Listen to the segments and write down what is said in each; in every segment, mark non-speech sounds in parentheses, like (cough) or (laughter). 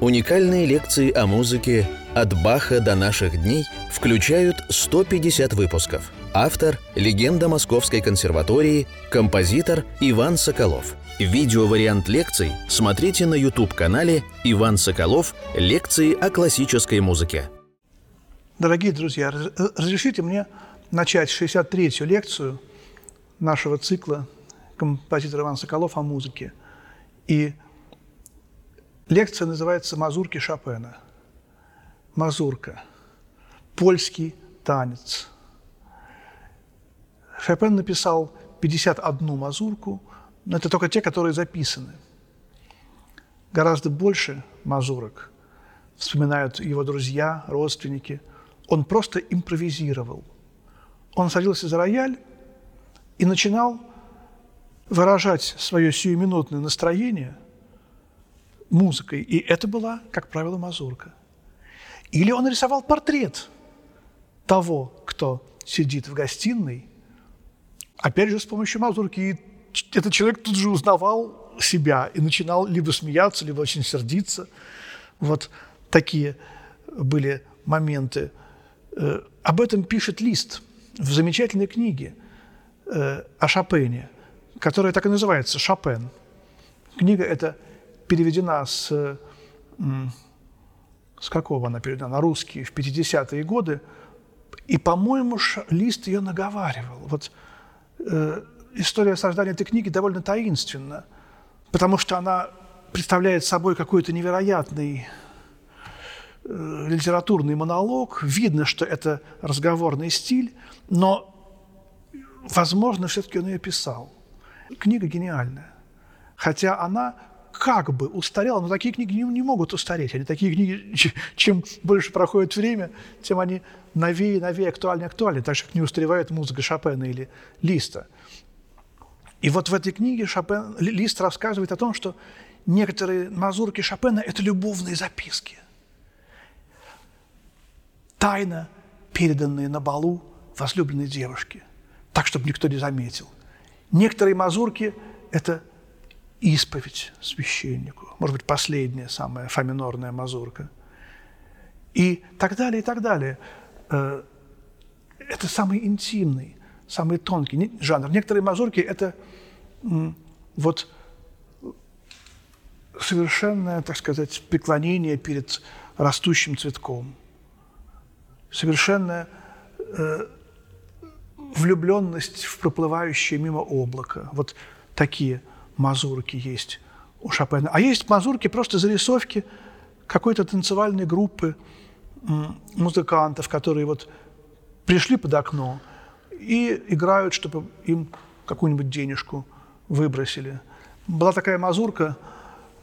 Уникальные лекции о музыке «От Баха до наших дней» включают 150 выпусков. Автор – легенда Московской консерватории, композитор Иван Соколов. Видеовариант лекций смотрите на YouTube-канале «Иван Соколов. Лекции о классической музыке». Дорогие друзья, разрешите мне начать 63-ю лекцию нашего цикла композитор Иван Соколов о музыке. И Лекция называется «Мазурки Шопена». Мазурка. Польский танец. Шопен написал 51 мазурку, но это только те, которые записаны. Гораздо больше мазурок вспоминают его друзья, родственники. Он просто импровизировал. Он садился за рояль и начинал выражать свое сиюминутное настроение – музыкой. И это была, как правило, мазурка. Или он рисовал портрет того, кто сидит в гостиной, опять же, с помощью мазурки. И этот человек тут же узнавал себя и начинал либо смеяться, либо очень сердиться. Вот такие были моменты. Э, об этом пишет Лист в замечательной книге э, о Шопене, которая так и называется «Шопен». Книга эта переведена с, с какого она переведена, на русский в 50-е годы, и, по-моему, Лист ее наговаривал. Вот э, история создания этой книги довольно таинственна, потому что она представляет собой какой-то невероятный э, литературный монолог. Видно, что это разговорный стиль, но, возможно, все-таки он ее писал. Книга гениальная. Хотя она как бы устарела, но такие книги не, не могут устареть. Они такие книги, чем больше проходит время, тем они новее, новее, актуальнее, актуальнее. Так же, как не устаревает музыка Шопена или Листа. И вот в этой книге Шопен, Лист рассказывает о том, что некоторые мазурки Шопена – это любовные записки. Тайно переданные на балу возлюбленной девушке, так, чтобы никто не заметил. Некоторые мазурки – это исповедь священнику, может быть, последняя, самая фаминорная мазурка. И так далее, и так далее. Э, это самый интимный, самый тонкий жанр. Некоторые мазурки – это вот совершенное, так сказать, преклонение перед растущим цветком, совершенная э, влюбленность в проплывающее мимо облако. Вот такие – мазурки есть у Шопена. А есть мазурки, просто зарисовки какой-то танцевальной группы музыкантов, которые вот пришли под окно и играют, чтобы им какую-нибудь денежку выбросили. Была такая мазурка,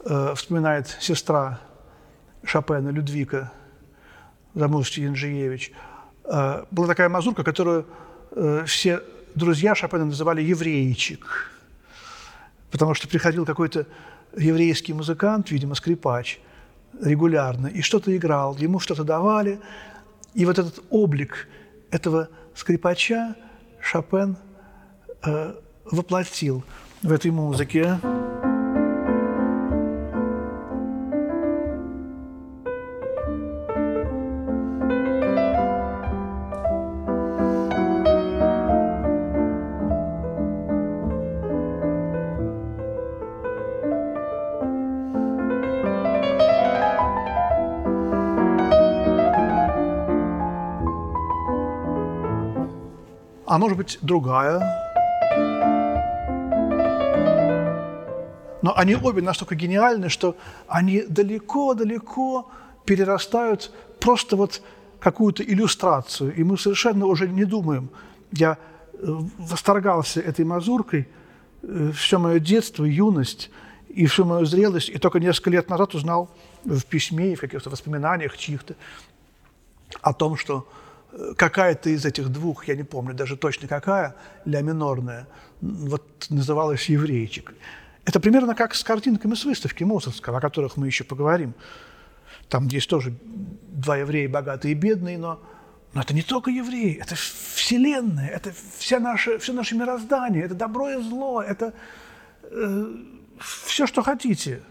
э, вспоминает сестра Шопена, Людвика Замужский Янжиевич. Э, была такая мазурка, которую э, все друзья Шопена называли «еврейчик» потому что приходил какой-то еврейский музыкант, видимо, скрипач, регулярно, и что-то играл, ему что-то давали, и вот этот облик этого скрипача Шопен э, воплотил в этой музыке. А может быть другая. Но они обе настолько гениальны, что они далеко-далеко перерастают просто вот какую-то иллюстрацию. И мы совершенно уже не думаем. Я э, восторгался этой мазуркой э, все мое детство, юность и всю мою зрелость. И только несколько лет назад узнал в письме и в каких-то воспоминаниях чьих-то о том, что какая-то из этих двух, я не помню даже точно какая, ля минорная, вот называлась «Еврейчик». Это примерно как с картинками с выставки Мусорского, о которых мы еще поговорим. Там есть тоже два еврея, богатые и бедные, но, но это не только евреи, это вселенная, это вся наша, все наше мироздание, это добро и зло, это э, все, что хотите.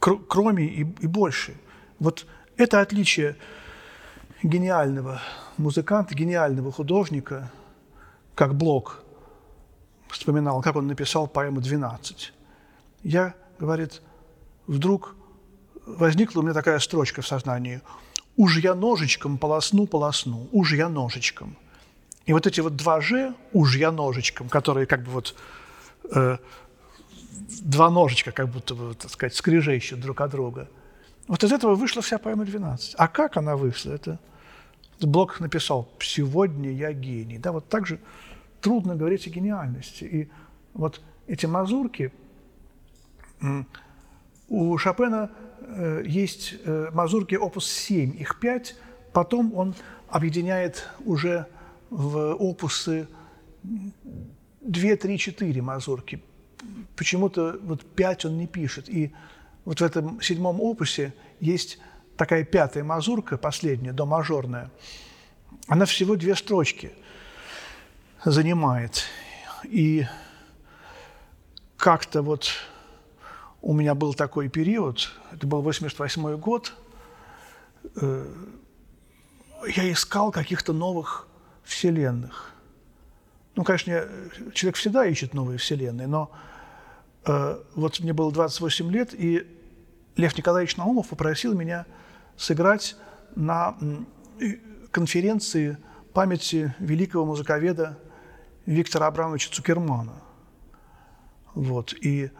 кроме и, и больше. Вот это отличие гениального музыканта, гениального художника, как Блок вспоминал, как он написал поэму «12». Я, говорит, вдруг возникла у меня такая строчка в сознании «Уж я ножичком полосну, полосну, уж я ножичком». И вот эти вот два «ж», «уж я ножичком», которые как бы вот э, два ножичка, как будто бы, так сказать, скрежещут друг от друга. Вот из этого вышла вся поэма «12». А как она вышла? Это Блок написал «Сегодня я гений». Да, вот так же трудно говорить о гениальности. И вот эти мазурки, у Шопена э, есть э, мазурки опус 7, их 5, потом он объединяет уже в опусы 2, 3, 4 мазурки. Почему-то вот 5 он не пишет. И вот в этом седьмом опусе есть такая пятая мазурка, последняя, до мажорная. Она всего две строчки занимает. И как-то вот у меня был такой период, это был 88 год, э, я искал каких-то новых вселенных. Ну, конечно, человек всегда ищет новые вселенные, но э, вот мне было 28 лет, и Лев Николаевич Наумов попросил меня сыграть на конференции памяти великого музыковеда Виктора Абрамовича Цукермана. Вот. И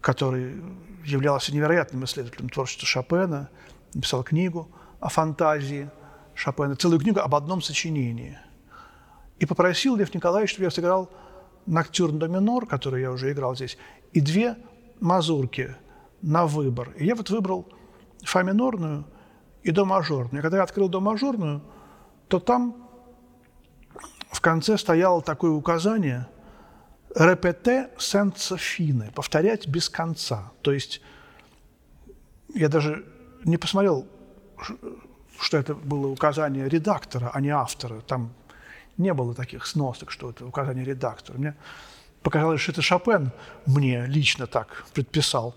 который являлся невероятным исследователем творчества Шопена, написал книгу о фантазии Шопена, целую книгу об одном сочинении. И попросил Лев Николаевич, чтобы я сыграл ноктюрн до минор, который я уже играл здесь, и две мазурки на выбор. И я вот выбрал фа минорную и до мажорную. И когда я открыл до мажорную, то там в конце стояло такое указание – репете senza fine, повторять без конца. То есть я даже не посмотрел, что это было указание редактора, а не автора. Там не было таких сносок, что это указание редактора. Мне показалось, что это Шопен мне лично так предписал.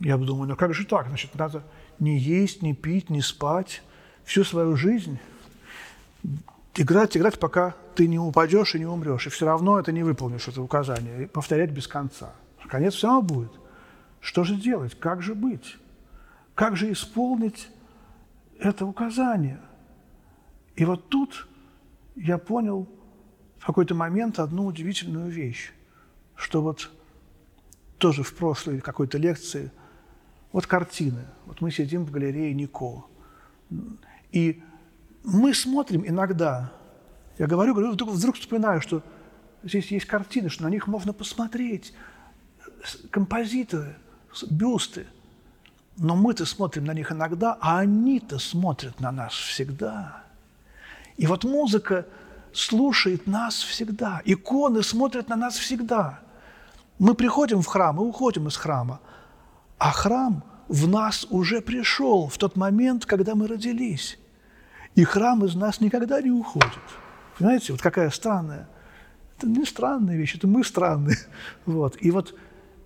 Я думаю, ну как же так? Значит, надо не есть, не пить, не спать всю свою жизнь играть, играть, пока ты не упадешь и не умрешь. И все равно это не выполнишь, это указание. И повторять без конца. Конец все равно будет. Что же делать? Как же быть? Как же исполнить это указание? И вот тут я понял в какой-то момент одну удивительную вещь, что вот тоже в прошлой какой-то лекции, вот картины, вот мы сидим в галерее Нико, и мы смотрим иногда, я говорю, говорю, вдруг, вдруг вспоминаю, что здесь есть картины, что на них можно посмотреть, композиторы, бюсты. Но мы-то смотрим на них иногда, а они-то смотрят на нас всегда. И вот музыка слушает нас всегда. Иконы смотрят на нас всегда. Мы приходим в храм и уходим из храма. А храм в нас уже пришел в тот момент, когда мы родились. И храм из нас никогда не уходит. Понимаете, вот какая странная. Это не странная вещь, это мы странные. (laughs) Вот. И вот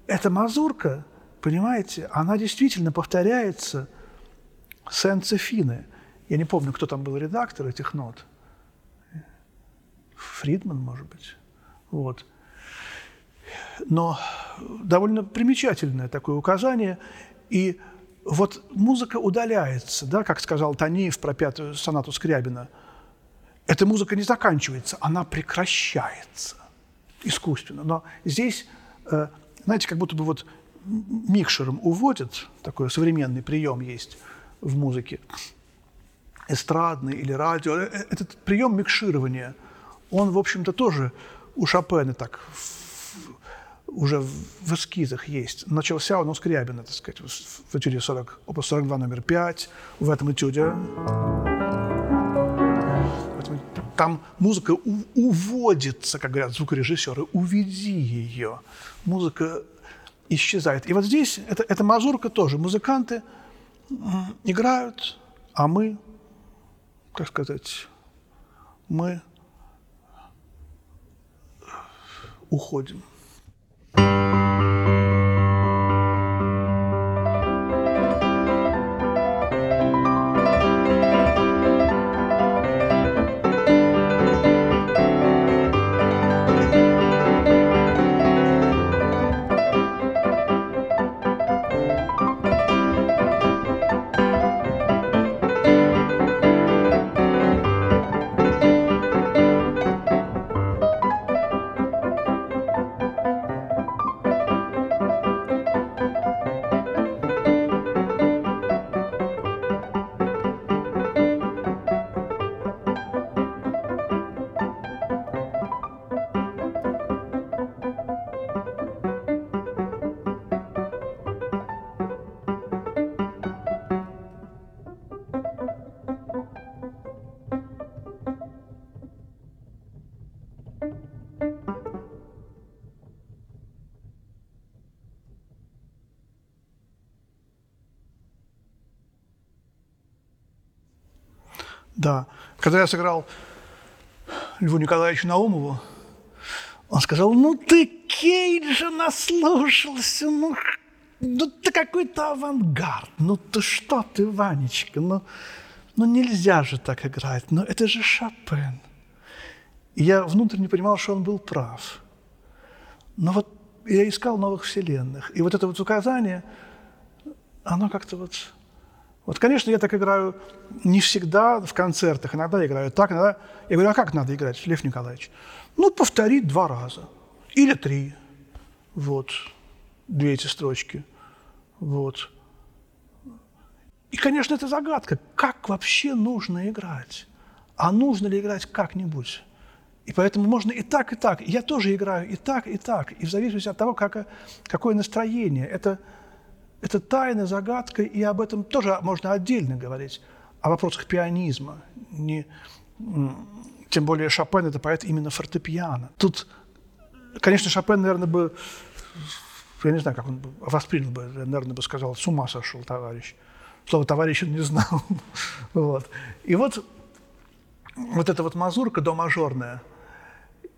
эта мазурка, понимаете, она действительно повторяется сенцефины. Я не помню, кто там был редактор этих нот. Фридман, может быть. Вот. Но довольно примечательное такое указание. И вот музыка удаляется, да, как сказал Таниев про пятую сонату Скрябина. Эта музыка не заканчивается, она прекращается искусственно. Но здесь, э, знаете, как будто бы вот микшером уводят, такой современный прием есть в музыке, эстрадный или радио. Э, э, этот прием микширования, он, в общем-то, тоже у Шопена так уже в эскизах есть. Начался он у Скрябина, так сказать, в этюде 40, опус 42 номер 5, в этом этюде. Там музыка уводится, как говорят звукорежиссеры, уведи ее. Музыка исчезает. И вот здесь, это, это мазурка тоже. Музыканты играют, а мы, как сказать, мы уходим. Когда я сыграл Льву Николаевичу Наумову, он сказал, ну ты Кейджа наслушался, ну, ну ты какой-то авангард, ну ты что ты, Ванечка, ну, ну нельзя же так играть, ну это же Шопен. И я внутренне понимал, что он был прав. Но вот я искал новых вселенных. И вот это вот указание, оно как-то вот... Вот, конечно, я так играю не всегда в концертах, иногда играю так, иногда... Я говорю, а как надо играть, Лев Николаевич? Ну, повторить два раза. Или три. Вот. Две эти строчки. Вот. И, конечно, это загадка. Как вообще нужно играть? А нужно ли играть как-нибудь? И поэтому можно и так, и так. я тоже играю и так, и так. И в зависимости от того, как, какое настроение. Это, это тайна, загадка, и об этом тоже можно отдельно говорить. О вопросах пианизма. Не, тем более Шопен – это поэт именно фортепиано. Тут, конечно, Шопен, наверное, бы, я не знаю, как он воспринял бы, наверное, бы сказал, с ума сошел товарищ. Слово «товарищ» он не знал. (laughs) вот. И вот, вот эта вот мазурка до мажорная –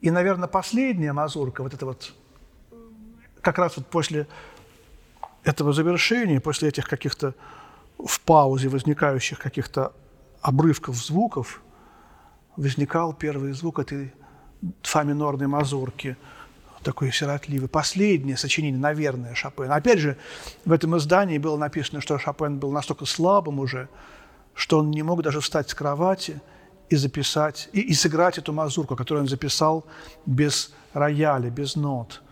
и, наверное, последняя мазурка, вот это вот, как раз вот после этого завершения, после этих каких-то в паузе возникающих каких-то обрывков звуков, возникал первый звук этой фа минорной мазурки, такой сиротливый. Последнее сочинение, наверное, Шопена. Опять же, в этом издании было написано, что Шопен был настолько слабым уже, что он не мог даже встать с кровати – и записать, и, и сыграть эту мазурку, которую он записал без рояля, без нот.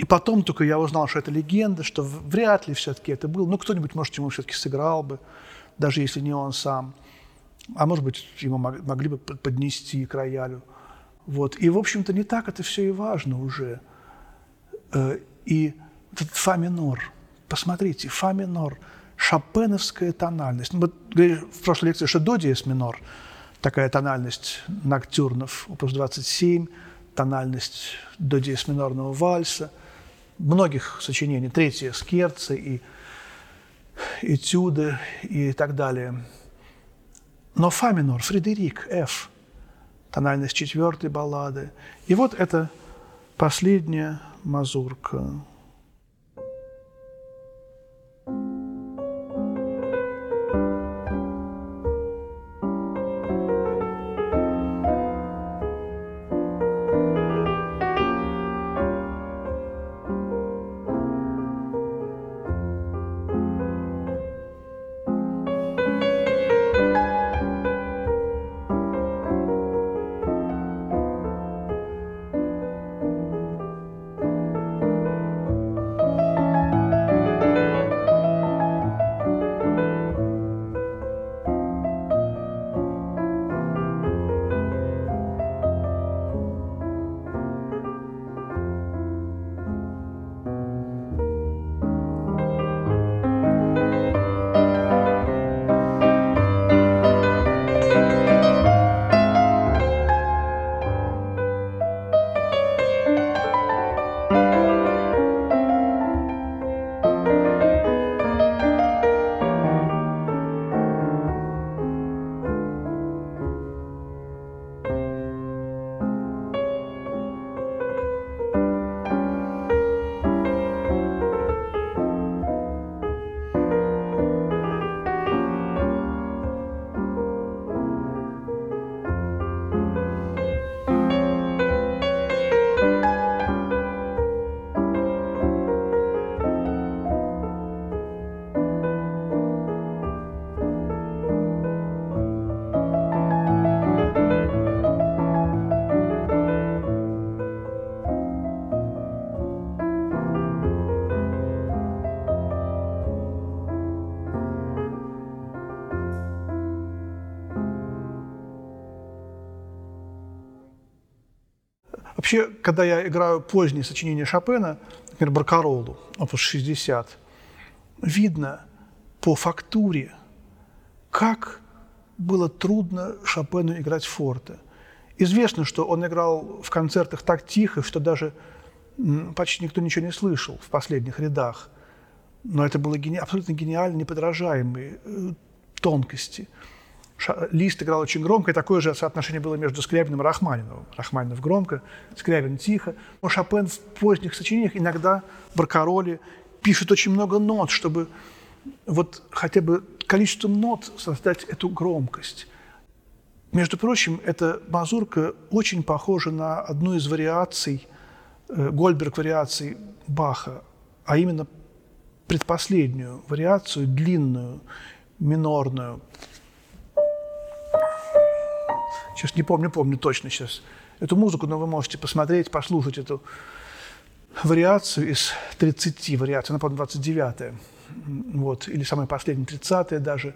И потом только я узнал, что это легенда, что вряд ли все-таки это был. Ну, кто-нибудь, может, ему все-таки сыграл бы, даже если не он сам. А может быть, ему могли бы поднести к роялю. Вот. И, в общем-то, не так это все и важно уже. Э, и этот фа минор, посмотрите, фа минор, шопеновская тональность. Мы говорили в прошлой лекции, что до диез минор – такая тональность ноктюрнов, опус 27, тональность до диез минорного вальса, многих сочинений, третье скерцы и этюды и так далее. Но фа минор, Фредерик, F, тональность четвертой баллады. И вот это последняя мазурка. Вообще, когда я играю поздние сочинения Шопена, например, Баркаролу, опус 60, видно по фактуре, как было трудно Шопену играть форте. Известно, что он играл в концертах так тихо, что даже почти никто ничего не слышал в последних рядах. Но это было гени... абсолютно гениально, неподражаемые э, тонкости. Лист играл очень громко, и такое же соотношение было между Скрябиным и Рахманиновым. Рахманинов громко, Скрябин тихо. Но Шопен в поздних сочинениях иногда Баркароли пишет очень много нот, чтобы вот хотя бы количеством нот создать эту громкость. Между прочим, эта мазурка очень похожа на одну из вариаций, э, Гольберг вариаций Баха, а именно предпоследнюю вариацию, длинную, минорную. Сейчас не помню, помню точно сейчас эту музыку, но вы можете посмотреть, послушать эту вариацию из 30 вариаций, она, по 29-я, вот, или самая последняя, 30-я даже.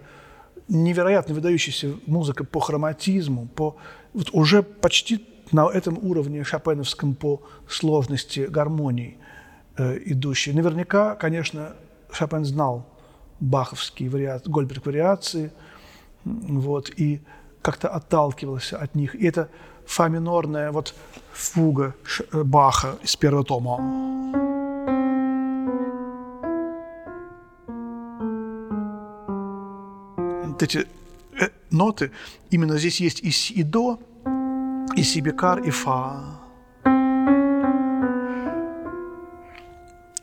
Невероятно выдающаяся музыка по хроматизму, по, вот уже почти на этом уровне шопеновском по сложности гармоний э, идущей. Наверняка, конечно, Шопен знал баховские вариации, Гольберг вариации, вот, и как-то отталкивался от них. И это фа минорная вот фуга э, Баха из первого тома. Вот эти э, ноты, именно здесь есть и си, и до, и си бекар, и фа.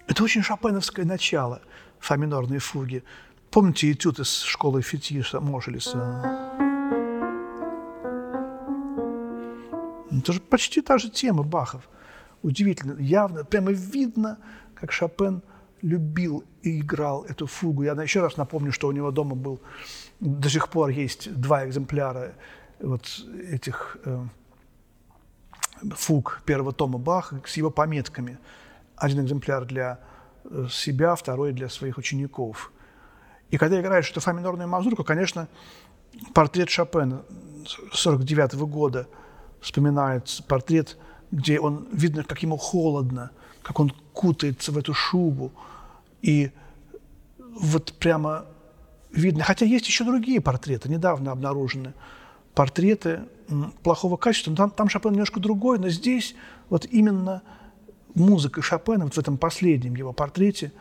Это очень шопеновское начало – фа минорные фуги. Помните этюд из школы Фетиша Можелиса? Это же почти та же тема Бахов. Удивительно, явно, прямо видно, как Шопен любил и играл эту фугу. Я еще раз напомню, что у него дома был, до сих пор есть два экземпляра вот этих э, фуг первого тома Баха с его пометками. Один экземпляр для себя, второй для своих учеников. И когда играешь эту фа минорную мазурку, конечно, портрет Шопена 49 -го года вспоминается, портрет, где он, видно, как ему холодно, как он кутается в эту шубу. И вот прямо видно, хотя есть еще другие портреты, недавно обнаружены, портреты плохого качества, там, там Шопен немножко другой, но здесь вот именно музыка Шопена вот в этом последнем его портрете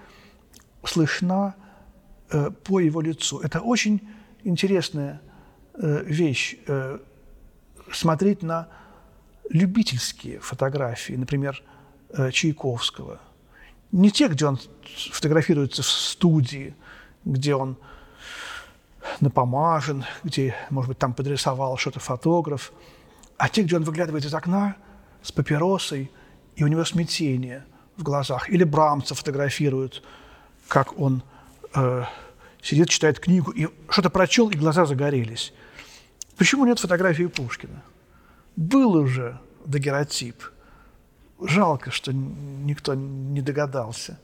слышна э, по его лицу. Это очень интересная э, вещь э, смотреть на любительские фотографии, например, э, Чайковского. Не те, где он фотографируется в студии, где он напомажен, где, может быть, там подрисовал что-то фотограф, а те, где он выглядывает из окна с папиросой – и у него смятение в глазах. Или Брамца фотографируют, как он э, сидит, читает книгу, и что-то прочел, и глаза загорелись. Почему нет фотографии Пушкина? Был уже дагеротип. Жалко, что никто не догадался.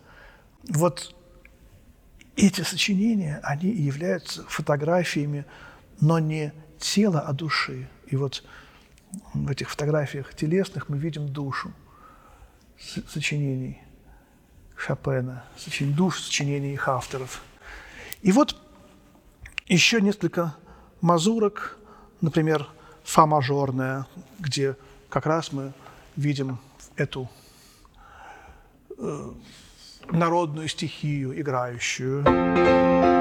Вот эти сочинения, они являются фотографиями, но не тела, а души. И вот в этих фотографиях телесных мы видим душу сочинений Шопена, душ сочинений их авторов. И вот еще несколько мазурок, например, фа мажорная, где как раз мы видим эту э, народную стихию играющую.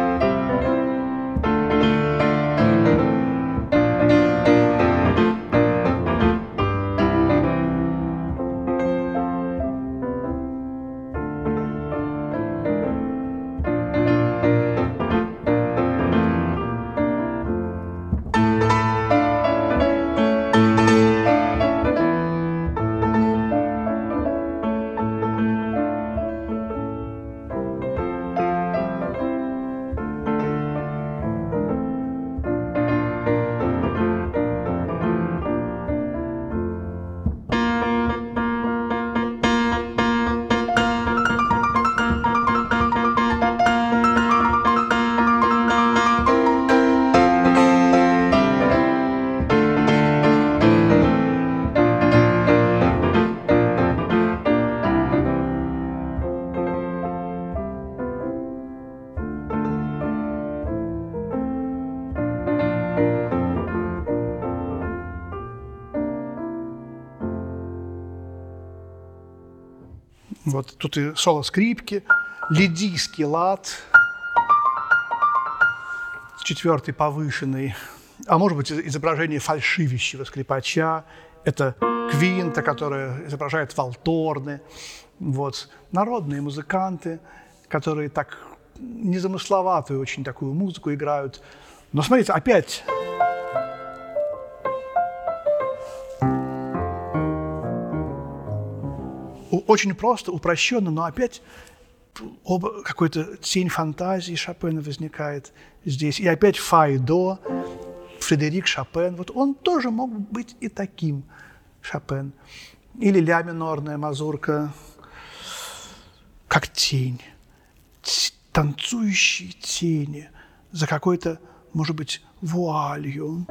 Вот тут и соло скрипки, лидийский лад, четвертый повышенный а может быть, изображение фальшивящего скрипача, это квинта, которая изображает валторны, вот, народные музыканты, которые так незамысловатую очень такую музыку играют. Но смотрите, опять очень просто, упрощенно, но опять какой-то тень фантазии Шопена возникает здесь. И опять фа и до, Фредерик Шопен. Вот он тоже мог быть и таким Шопен. Или ля минорная мазурка, как тень. Танцующие тени за какой-то, может быть, вуалью.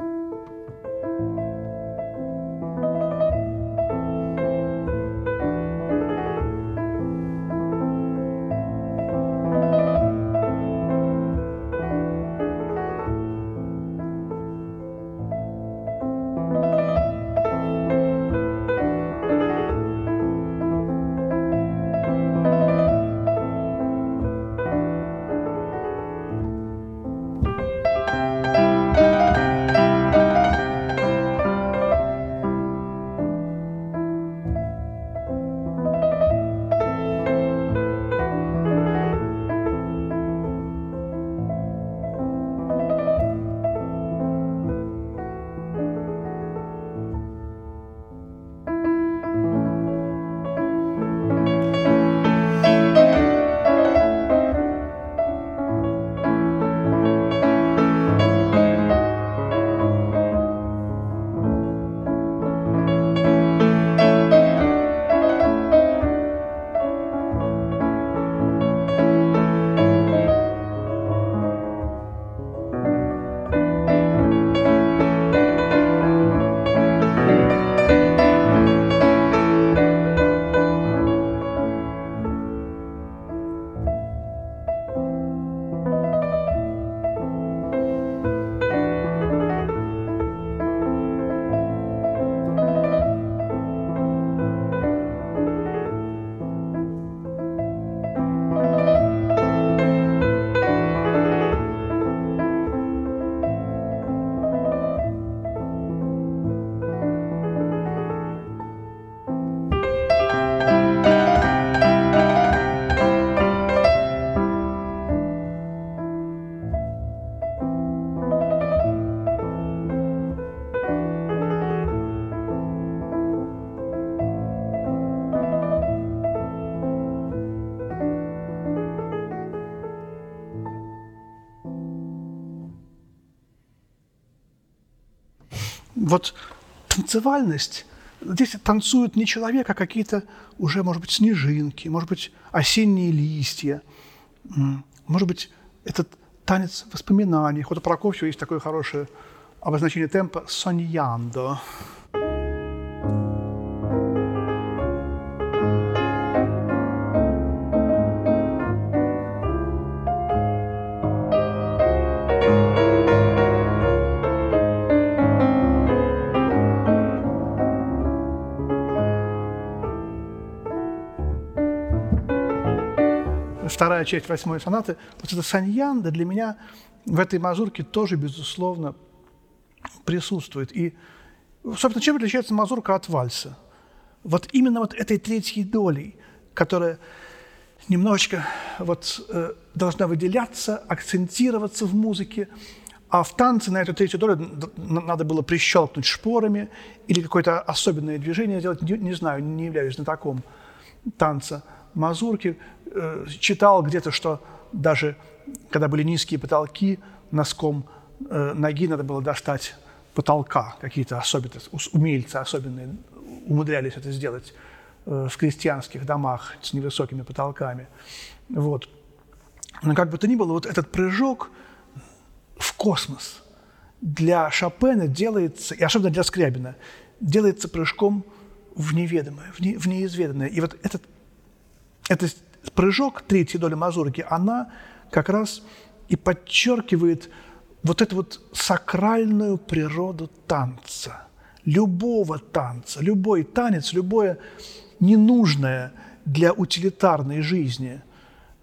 Вот танцевальность, здесь танцуют не человек, а какие-то уже, может быть, снежинки, может быть, осенние листья, может быть, этот танец воспоминаний. Вот у Прокофьева есть такое хорошее обозначение темпа «соньяндо». Часть восьмой сонаты, вот эта саньянда для меня в этой мазурке тоже, безусловно, присутствует. И, собственно, чем отличается мазурка от вальса? Вот именно вот этой третьей долей, которая немножечко вот, э, должна выделяться, акцентироваться в музыке, а в танце на эту третью долю надо было прищелкнуть шпорами или какое-то особенное движение сделать, не, не знаю, не являюсь знатоком танца мазурки, э, читал где-то, что даже когда были низкие потолки, носком э, ноги надо было достать потолка. Какие-то особенные, умельцы особенные умудрялись это сделать э, в крестьянских домах с невысокими потолками. Вот. Но как бы то ни было, вот этот прыжок в космос для Шопена делается, и особенно для Скрябина, делается прыжком в неведомое, в, не, в неизведанное. И вот этот этот прыжок третьей доли мазурки, она как раз и подчеркивает вот эту вот сакральную природу танца, любого танца, любой танец, любое ненужное для утилитарной жизни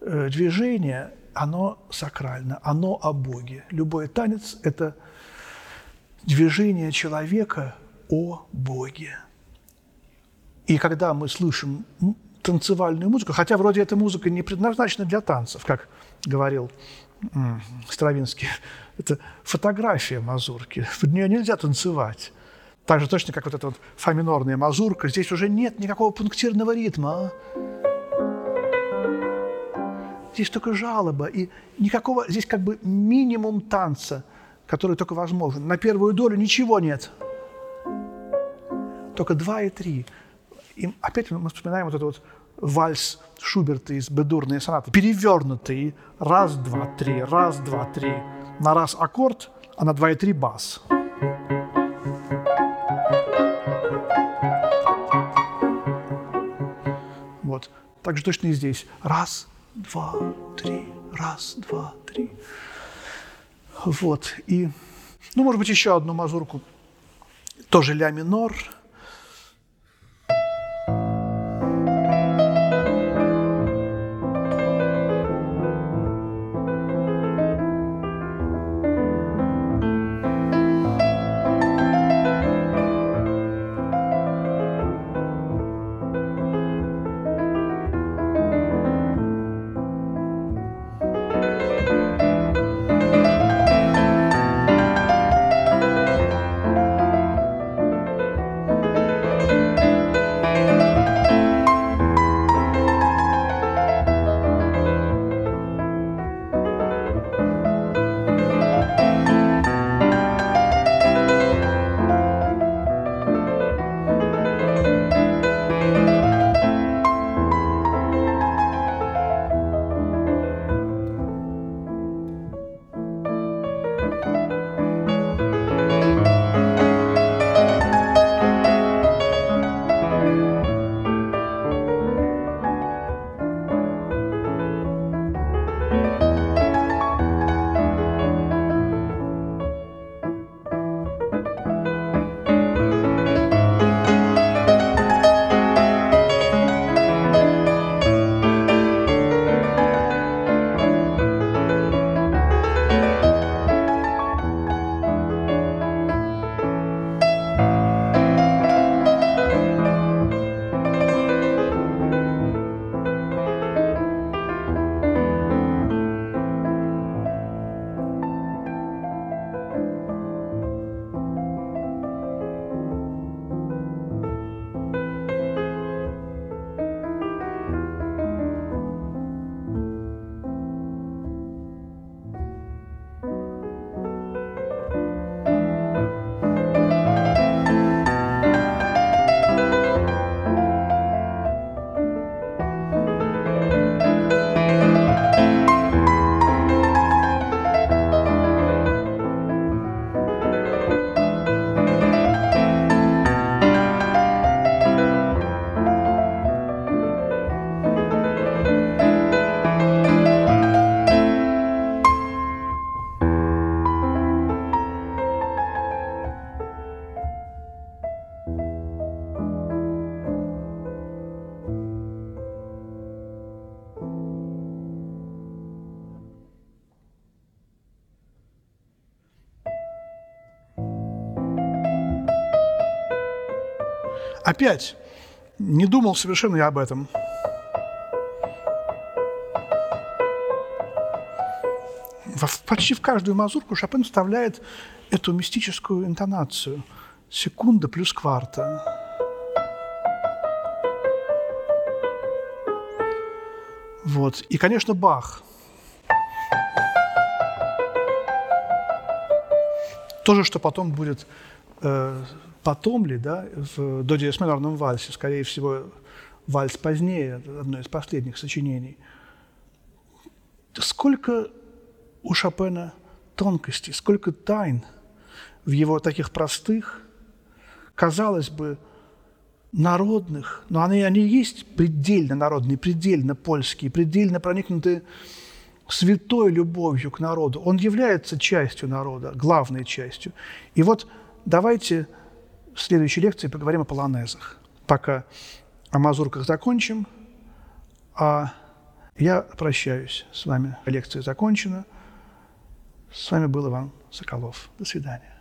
э, движение, оно сакрально, оно о Боге. Любой танец – это движение человека о Боге. И когда мы слышим танцевальную музыку, хотя вроде эта музыка не предназначена для танцев, как говорил Стравинский, (laughs) это фотография мазурки, в нее нельзя танцевать. Так же точно, как вот эта вот фа минорная мазурка, здесь уже нет никакого пунктирного ритма. Здесь только жалоба, и никакого, здесь как бы минимум танца, который только возможен. На первую долю ничего нет. Только два и три. И опять мы вспоминаем вот этот вот вальс Шуберта из «Бедурные сонаты». Перевернутый. Раз, два, три, раз, два, три. На раз аккорд, а на два и три бас. Вот. Так же точно и здесь. Раз, два, три, раз, два, три. Вот. И, ну, может быть, еще одну мазурку. Тоже ля минор – Опять, не думал совершенно я об этом. Почти в каждую мазурку Шопен вставляет эту мистическую интонацию. Секунда плюс кварта. Вот. И, конечно, Бах. То же, что потом будет э, потом ли, да, в до диез минорном вальсе, скорее всего, вальс позднее, одно из последних сочинений. Сколько у Шопена тонкостей, сколько тайн в его таких простых, казалось бы, народных, но они, они есть предельно народные, предельно польские, предельно проникнутые святой любовью к народу. Он является частью народа, главной частью. И вот давайте в следующей лекции поговорим о полонезах. Пока о мазурках закончим, а я прощаюсь с вами. Лекция закончена. С вами был Иван Соколов. До свидания.